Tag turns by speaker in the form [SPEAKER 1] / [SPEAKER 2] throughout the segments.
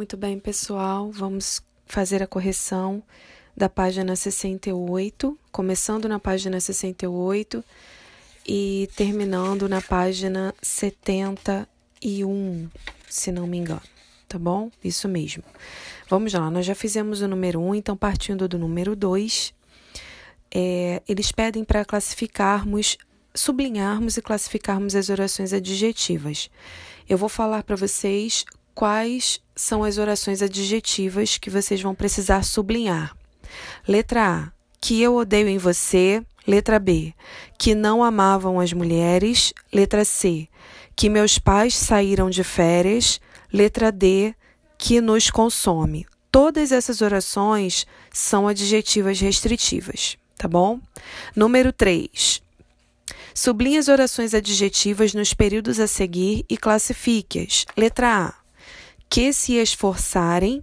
[SPEAKER 1] Muito bem, pessoal, vamos fazer a correção da página 68, começando na página 68 e terminando na página 71, se não me engano, tá bom? Isso mesmo. Vamos lá, nós já fizemos o número 1, então partindo do número 2, é, eles pedem para classificarmos, sublinharmos e classificarmos as orações adjetivas. Eu vou falar para vocês quais são as orações adjetivas que vocês vão precisar sublinhar. Letra A, que eu odeio em você. Letra B, que não amavam as mulheres. Letra C, que meus pais saíram de férias. Letra D, que nos consome. Todas essas orações são adjetivas restritivas, tá bom? Número 3. Sublinhe as orações adjetivas nos períodos a seguir e classifique-as. Letra A que se esforçarem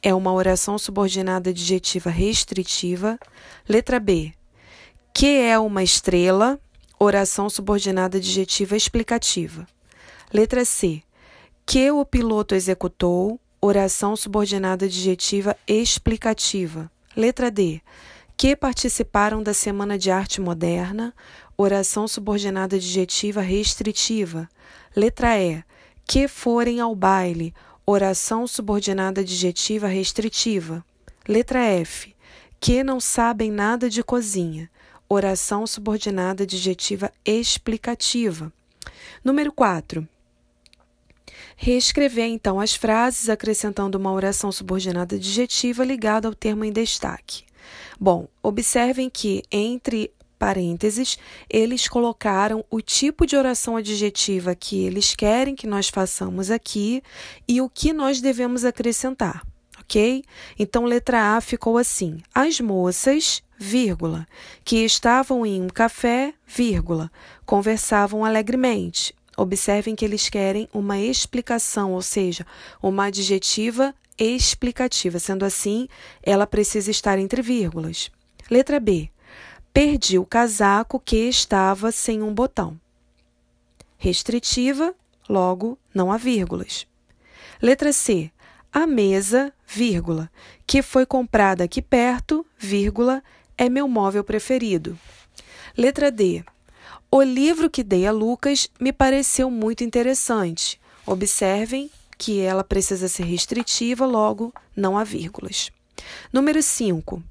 [SPEAKER 1] é uma oração subordinada adjetiva restritiva. Letra B. Que é uma estrela, oração subordinada adjetiva explicativa. Letra C. Que o piloto executou, oração subordinada adjetiva explicativa. Letra D. Que participaram da Semana de Arte Moderna, oração subordinada adjetiva restritiva. Letra E. Que forem ao baile, Oração subordinada adjetiva restritiva. Letra F. Que não sabem nada de cozinha. Oração subordinada adjetiva explicativa. Número 4. Reescrever então as frases acrescentando uma oração subordinada adjetiva ligada ao termo em destaque. Bom, observem que entre parênteses, eles colocaram o tipo de oração adjetiva que eles querem que nós façamos aqui e o que nós devemos acrescentar, ok? Então, letra A ficou assim: as moças, vírgula, que estavam em um café, vírgula, conversavam alegremente. Observem que eles querem uma explicação, ou seja, uma adjetiva explicativa. Sendo assim, ela precisa estar entre vírgulas. Letra B. Perdi o casaco que estava sem um botão. Restritiva, logo não há vírgulas. Letra C. A mesa, vírgula, que foi comprada aqui perto, vírgula, é meu móvel preferido. Letra D. O livro que dei a Lucas me pareceu muito interessante. Observem que ela precisa ser restritiva, logo não há vírgulas. Número 5.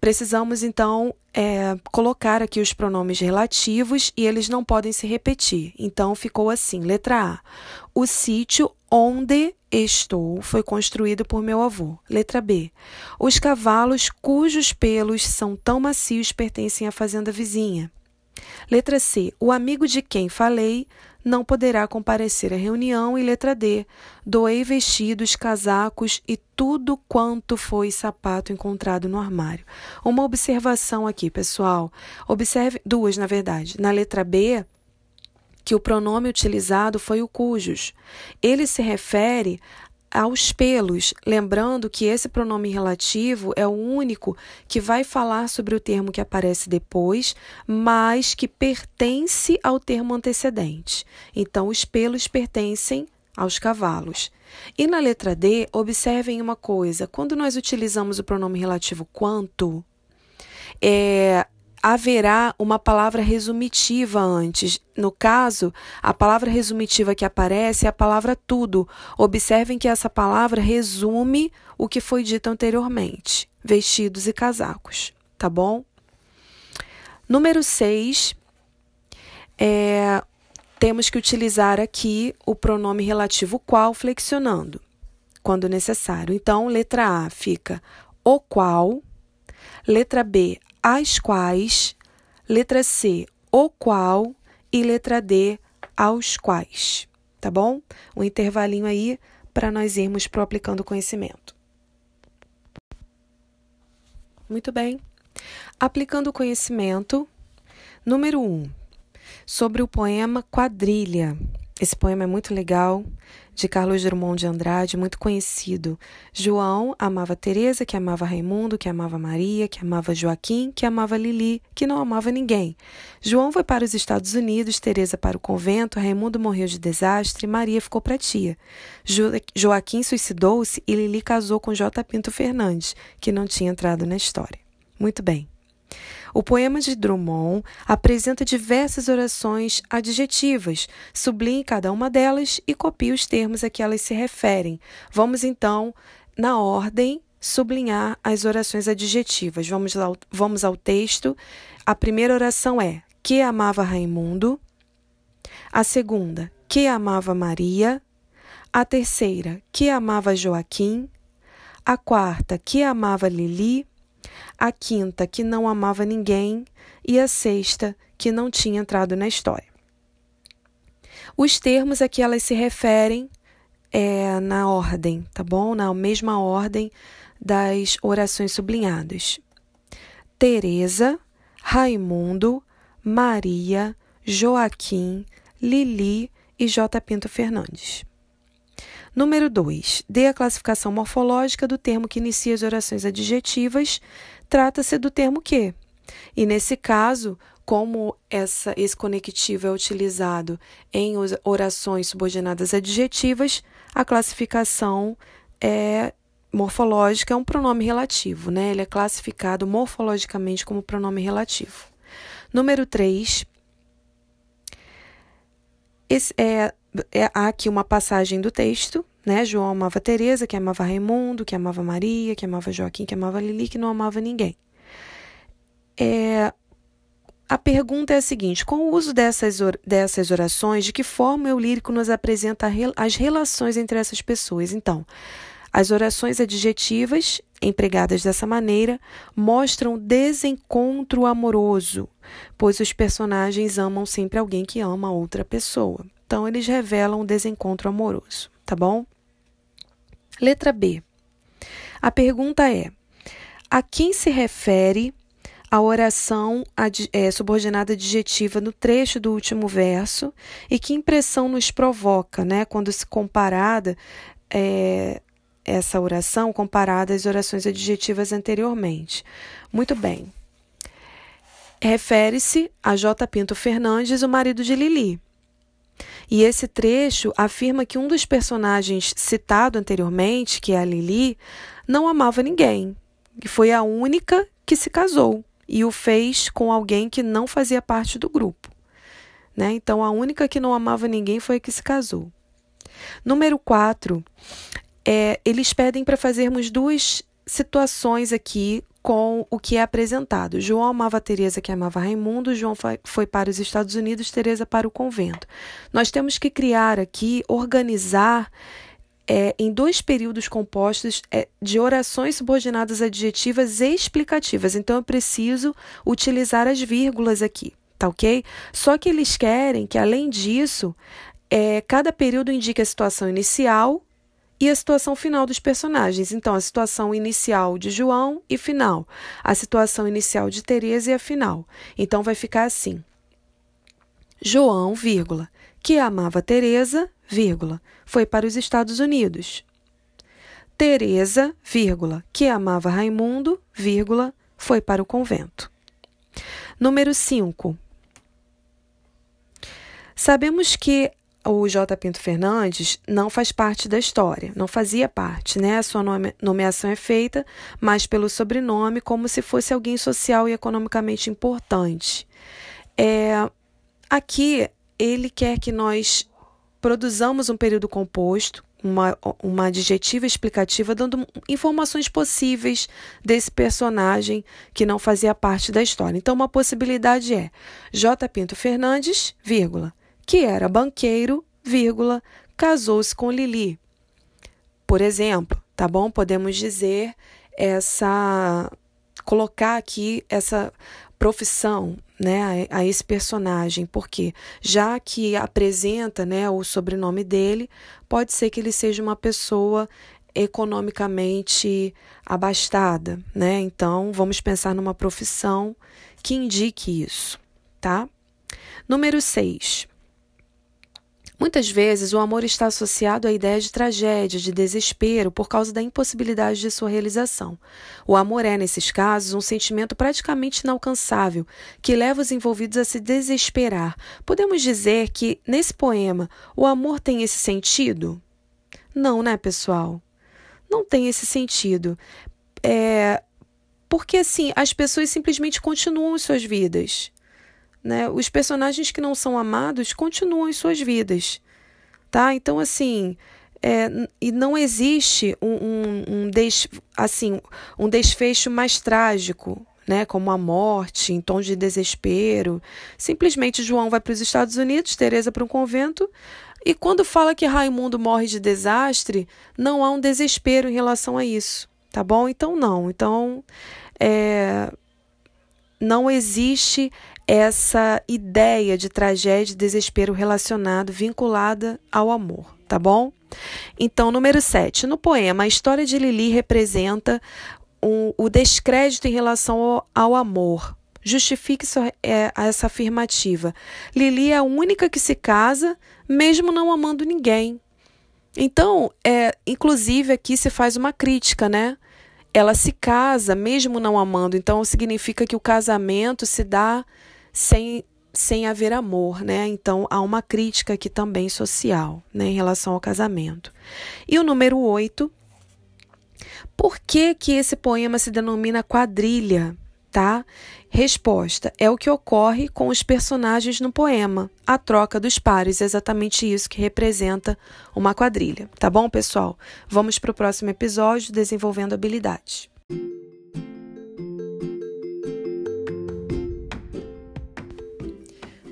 [SPEAKER 1] Precisamos então é, colocar aqui os pronomes relativos e eles não podem se repetir. Então ficou assim: letra A. O sítio onde estou foi construído por meu avô. Letra B. Os cavalos cujos pelos são tão macios pertencem à fazenda vizinha. Letra C. O amigo de quem falei não poderá comparecer à reunião. E letra D. Doei vestidos, casacos e tudo quanto foi sapato encontrado no armário. Uma observação aqui, pessoal. Observe duas, na verdade. Na letra B, que o pronome utilizado foi o cujos. Ele se refere aos pelos, lembrando que esse pronome relativo é o único que vai falar sobre o termo que aparece depois, mas que pertence ao termo antecedente. Então, os pelos pertencem aos cavalos. E na letra D, observem uma coisa: quando nós utilizamos o pronome relativo quanto, é, haverá uma palavra resumitiva antes. No caso, a palavra resumitiva que aparece é a palavra tudo. Observem que essa palavra resume o que foi dito anteriormente: vestidos e casacos, tá bom? Número 6, é, temos que utilizar aqui o pronome relativo qual flexionando, quando necessário. Então, letra A fica o qual, letra B, as quais, letra C, o qual e letra D, aos quais. Tá bom? Um intervalinho aí para nós irmos pro aplicando conhecimento. Muito bem. Aplicando conhecimento, número 1, um, sobre o poema Quadrilha. Esse poema é muito legal, de Carlos Drummond de Andrade, muito conhecido. João amava Teresa, que amava Raimundo, que amava Maria, que amava Joaquim, que amava Lili, que não amava ninguém. João foi para os Estados Unidos, Teresa para o convento, Raimundo morreu de desastre, Maria ficou para tia. Jo Joaquim suicidou-se e Lili casou com J. Pinto Fernandes, que não tinha entrado na história. Muito bem. O poema de Drummond apresenta diversas orações adjetivas, sublinhe cada uma delas e copie os termos a que elas se referem. Vamos então, na ordem, sublinhar as orações adjetivas. Vamos, lá, vamos ao texto. A primeira oração é: Que amava Raimundo. A segunda, que amava Maria. A terceira, que amava Joaquim. A quarta, que amava Lili a quinta, que não amava ninguém, e a sexta, que não tinha entrado na história. Os termos a que elas se referem é na ordem, tá bom? Na mesma ordem das orações sublinhadas. Teresa, Raimundo, Maria, Joaquim, Lili e J. Pinto Fernandes. Número 2. Dê a classificação morfológica do termo que inicia as orações adjetivas trata-se do termo que. E nesse caso, como essa, esse conectivo é utilizado em orações subordinadas adjetivas, a classificação é morfológica é um pronome relativo, né? Ele é classificado morfologicamente como pronome relativo. Número 3. Esse é, é, há aqui uma passagem do texto né? João amava Teresa, que amava Raimundo, que amava Maria, que amava Joaquim, que amava Lili, que não amava ninguém. É, a pergunta é a seguinte: com o uso dessas, dessas orações, de que forma o lírico nos apresenta as relações entre essas pessoas? Então, as orações adjetivas, empregadas dessa maneira, mostram desencontro amoroso, pois os personagens amam sempre alguém que ama outra pessoa. Então, eles revelam o desencontro amoroso, tá bom? Letra B. A pergunta é: a quem se refere a oração é, subordinada adjetiva no trecho do último verso e que impressão nos provoca, né, quando se comparada é, essa oração comparada às orações adjetivas anteriormente? Muito bem. Refere-se a J. Pinto Fernandes, o marido de Lili. E esse trecho afirma que um dos personagens citado anteriormente, que é a Lili, não amava ninguém, que foi a única que se casou e o fez com alguém que não fazia parte do grupo. Né? Então, a única que não amava ninguém foi a que se casou. Número 4, é, eles pedem para fazermos duas situações aqui com o que é apresentado. João amava Teresa, que amava Raimundo, João foi para os Estados Unidos, Teresa para o convento. Nós temos que criar aqui, organizar é, em dois períodos compostos é, de orações subordinadas adjetivas e explicativas. Então, eu preciso utilizar as vírgulas aqui, tá ok? Só que eles querem que, além disso, é, cada período indique a situação inicial e a situação final dos personagens. Então, a situação inicial de João e final, a situação inicial de Teresa e a final. Então, vai ficar assim: João, vírgula, que amava Teresa, vírgula, foi para os Estados Unidos. Teresa, vírgula, que amava Raimundo, vírgula, foi para o convento. Número 5. Sabemos que o J. Pinto Fernandes não faz parte da história, não fazia parte, né? A sua nome, nomeação é feita, mas pelo sobrenome, como se fosse alguém social e economicamente importante. É, aqui, ele quer que nós produzamos um período composto, uma, uma adjetiva explicativa, dando informações possíveis desse personagem que não fazia parte da história. Então, uma possibilidade é J. Pinto Fernandes, vírgula, que era banqueiro, vírgula, casou-se com Lili. Por exemplo, tá bom? Podemos dizer essa colocar aqui essa profissão, né, a, a esse personagem, porque já que apresenta, né, o sobrenome dele, pode ser que ele seja uma pessoa economicamente abastada, né? Então, vamos pensar numa profissão que indique isso, tá? Número 6. Muitas vezes o amor está associado à ideia de tragédia, de desespero, por causa da impossibilidade de sua realização. O amor é, nesses casos, um sentimento praticamente inalcançável, que leva os envolvidos a se desesperar. Podemos dizer que, nesse poema, o amor tem esse sentido? Não, né, pessoal? Não tem esse sentido. É. Porque, assim, as pessoas simplesmente continuam suas vidas. Né? Os personagens que não são amados continuam em suas vidas, tá? Então, assim, é, e não existe um, um, um, des, assim, um desfecho mais trágico, né? Como a morte, em tom de desespero. Simplesmente João vai para os Estados Unidos, Teresa para um convento. E quando fala que Raimundo morre de desastre, não há um desespero em relação a isso, tá bom? Então não. Então é, não existe essa ideia de tragédia e desespero relacionado, vinculada ao amor, tá bom? Então, número 7. No poema, a história de Lili representa um, o descrédito em relação ao, ao amor. Justifique é, essa afirmativa. Lili é a única que se casa, mesmo não amando ninguém. Então, é, inclusive aqui se faz uma crítica, né? ela se casa mesmo não amando. Então significa que o casamento se dá sem sem haver amor, né? Então há uma crítica aqui também social, né, em relação ao casamento. E o número 8, por que que esse poema se denomina quadrilha, tá? Resposta: é o que ocorre com os personagens no poema. A troca dos pares é exatamente isso que representa uma quadrilha. Tá bom, pessoal? Vamos para o próximo episódio desenvolvendo habilidades.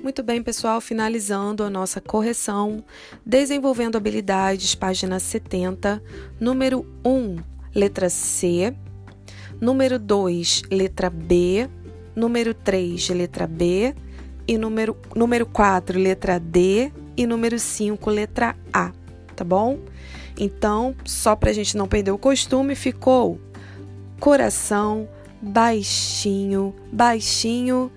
[SPEAKER 1] Muito bem, pessoal, finalizando a nossa correção, desenvolvendo habilidades, página 70, número 1, letra C, número 2, letra B, número 3, letra B, e número, número 4, letra D, e número 5, letra A, tá bom? Então, só para a gente não perder o costume, ficou coração, baixinho, baixinho,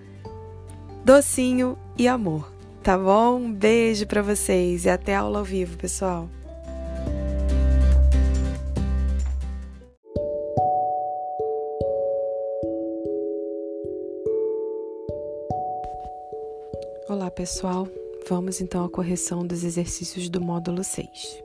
[SPEAKER 1] docinho e amor, tá bom? Um beijo para vocês e até aula ao vivo, pessoal. Olá, pessoal. Vamos então à correção dos exercícios do módulo 6.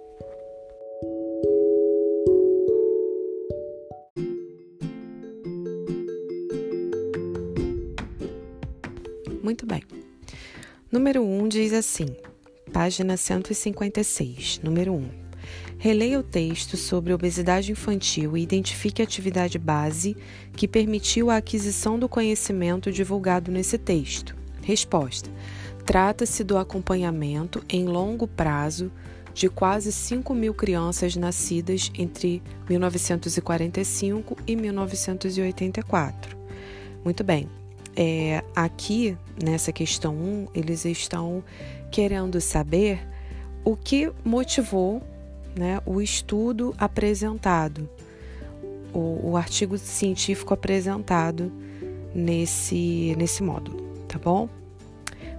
[SPEAKER 1] Muito bem. Número 1 um diz assim, página 156, número 1. Um, Releia o texto sobre obesidade infantil e identifique a atividade base que permitiu a aquisição do conhecimento divulgado nesse texto. Resposta: Trata-se do acompanhamento em longo prazo de quase 5 mil crianças nascidas entre 1945 e 1984. Muito bem, é, aqui nessa questão 1, eles estão querendo saber o que motivou né, o estudo apresentado, o, o artigo científico apresentado nesse, nesse módulo, tá bom?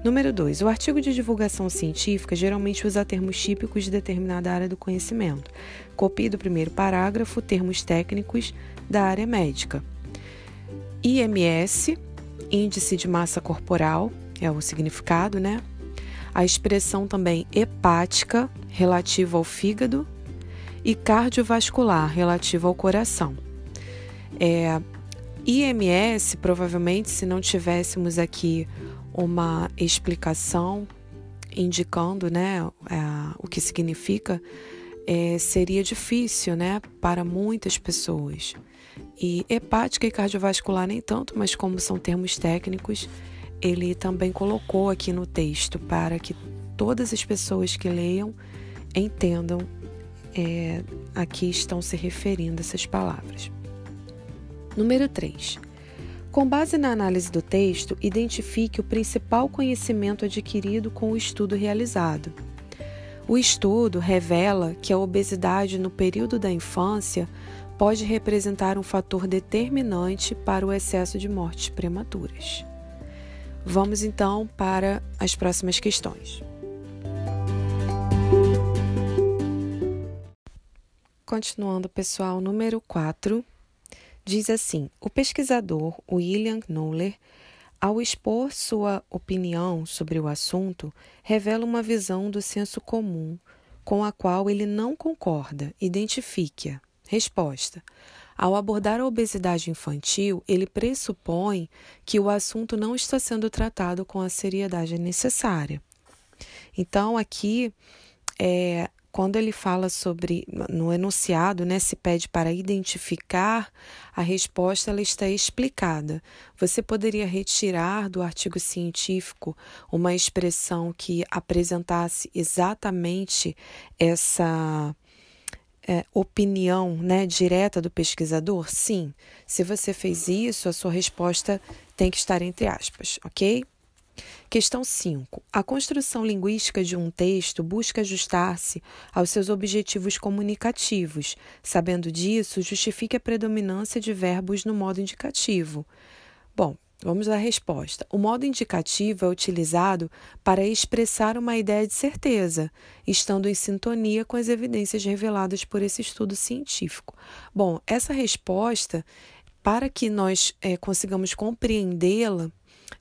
[SPEAKER 1] Número 2. O artigo de divulgação científica geralmente usa termos típicos de determinada área do conhecimento. Copie do primeiro parágrafo termos técnicos da área médica. IMS, Índice de Massa Corporal, é o significado, né? A expressão também hepática, relativa ao fígado, e cardiovascular, relativa ao coração. É, IMS, provavelmente, se não tivéssemos aqui uma explicação indicando né, é, o que significa, é, seria difícil né, para muitas pessoas. E hepática e cardiovascular nem tanto, mas como são termos técnicos, ele também colocou aqui no texto para que todas as pessoas que leiam entendam é, a que estão se referindo essas palavras. Número 3. Com base na análise do texto, identifique o principal conhecimento adquirido com o estudo realizado. O estudo revela que a obesidade no período da infância pode representar um fator determinante para o excesso de mortes prematuras. Vamos então para as próximas questões. Continuando, pessoal, número 4 diz assim: o pesquisador William Knowler ao expor sua opinião sobre o assunto, revela uma visão do senso comum com a qual ele não concorda. Identifique-a. Resposta: ao abordar a obesidade infantil, ele pressupõe que o assunto não está sendo tratado com a seriedade necessária. Então, aqui, é, quando ele fala sobre, no enunciado, né, se pede para identificar, a resposta ela está explicada. Você poderia retirar do artigo científico uma expressão que apresentasse exatamente essa é, opinião né, direta do pesquisador? Sim. Se você fez isso, a sua resposta tem que estar entre aspas, ok? Questão 5. A construção linguística de um texto busca ajustar-se aos seus objetivos comunicativos. Sabendo disso, justifique a predominância de verbos no modo indicativo. Bom, Vamos à resposta. O modo indicativo é utilizado para expressar uma ideia de certeza, estando em sintonia com as evidências reveladas por esse estudo científico. Bom, essa resposta, para que nós é, consigamos compreendê-la,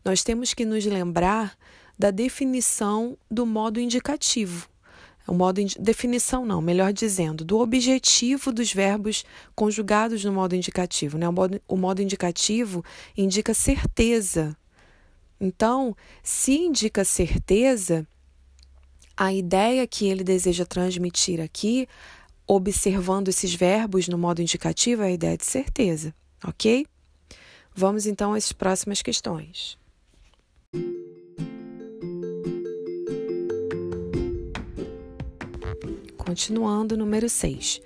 [SPEAKER 1] nós temos que nos lembrar da definição do modo indicativo. O modo definição não, melhor dizendo, do objetivo dos verbos conjugados no modo indicativo. Né? O, modo, o modo indicativo indica certeza. Então, se indica certeza, a ideia que ele deseja transmitir aqui, observando esses verbos no modo indicativo, é a ideia de certeza, ok? Vamos então às próximas questões. Continuando, número 6.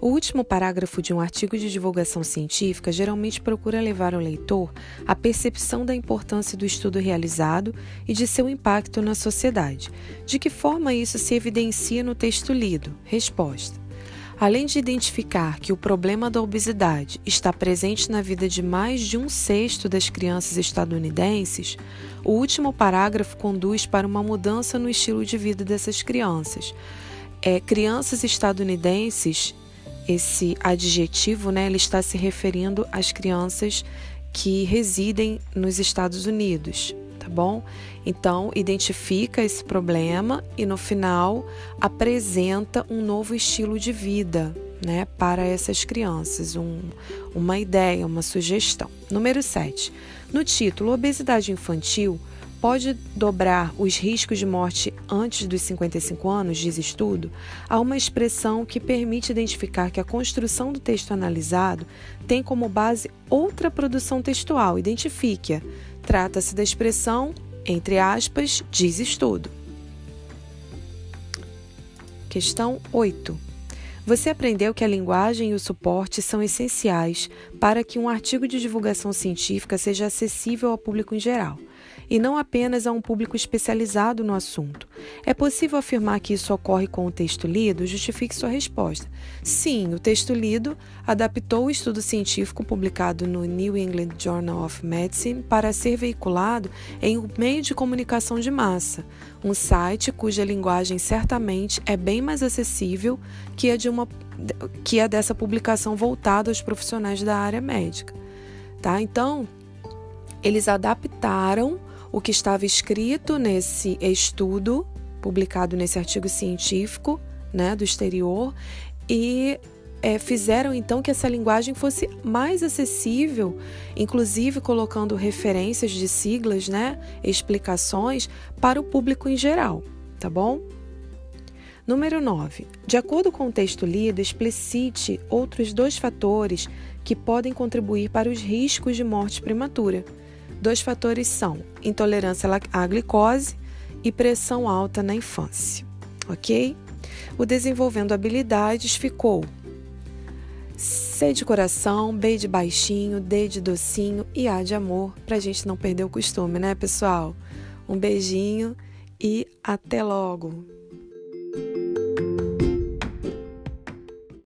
[SPEAKER 1] O último parágrafo de um artigo de divulgação científica geralmente procura levar o leitor à percepção da importância do estudo realizado e de seu impacto na sociedade. De que forma isso se evidencia no texto lido? Resposta. Além de identificar que o problema da obesidade está presente na vida de mais de um sexto das crianças estadunidenses, o último parágrafo conduz para uma mudança no estilo de vida dessas crianças. É, crianças estadunidenses, esse adjetivo, né, ele está se referindo às crianças que residem nos Estados Unidos, tá bom? Então, identifica esse problema e no final apresenta um novo estilo de vida, né, para essas crianças, um, uma ideia, uma sugestão. Número 7. No título Obesidade Infantil, pode dobrar os riscos de morte antes dos 55 anos, diz estudo, há uma expressão que permite identificar que a construção do texto analisado tem como base outra produção textual. Identifique-a. Trata-se da expressão, entre aspas, diz estudo. Questão 8. Você aprendeu que a linguagem e o suporte são essenciais para que um artigo de divulgação científica seja acessível ao público em geral e não apenas a um público especializado no assunto. É possível afirmar que isso ocorre com o texto lido? Justifique sua resposta. Sim, o texto lido adaptou o estudo científico publicado no New England Journal of Medicine para ser veiculado em um meio de comunicação de massa, um site cuja linguagem certamente é bem mais acessível que a de uma que a dessa publicação voltada aos profissionais da área médica. Tá? Então, eles adaptaram o que estava escrito nesse estudo, publicado nesse artigo científico né, do exterior, e é, fizeram então que essa linguagem fosse mais acessível, inclusive colocando referências de siglas, né, explicações para o público em geral, tá bom? Número 9. De acordo com o texto lido, explicite outros dois fatores que podem contribuir para os riscos de morte prematura. Dois fatores são intolerância à glicose e pressão alta na infância, ok? O desenvolvendo habilidades ficou C de coração, B de baixinho, D de docinho e A de amor, para a gente não perder o costume, né, pessoal? Um beijinho e até logo!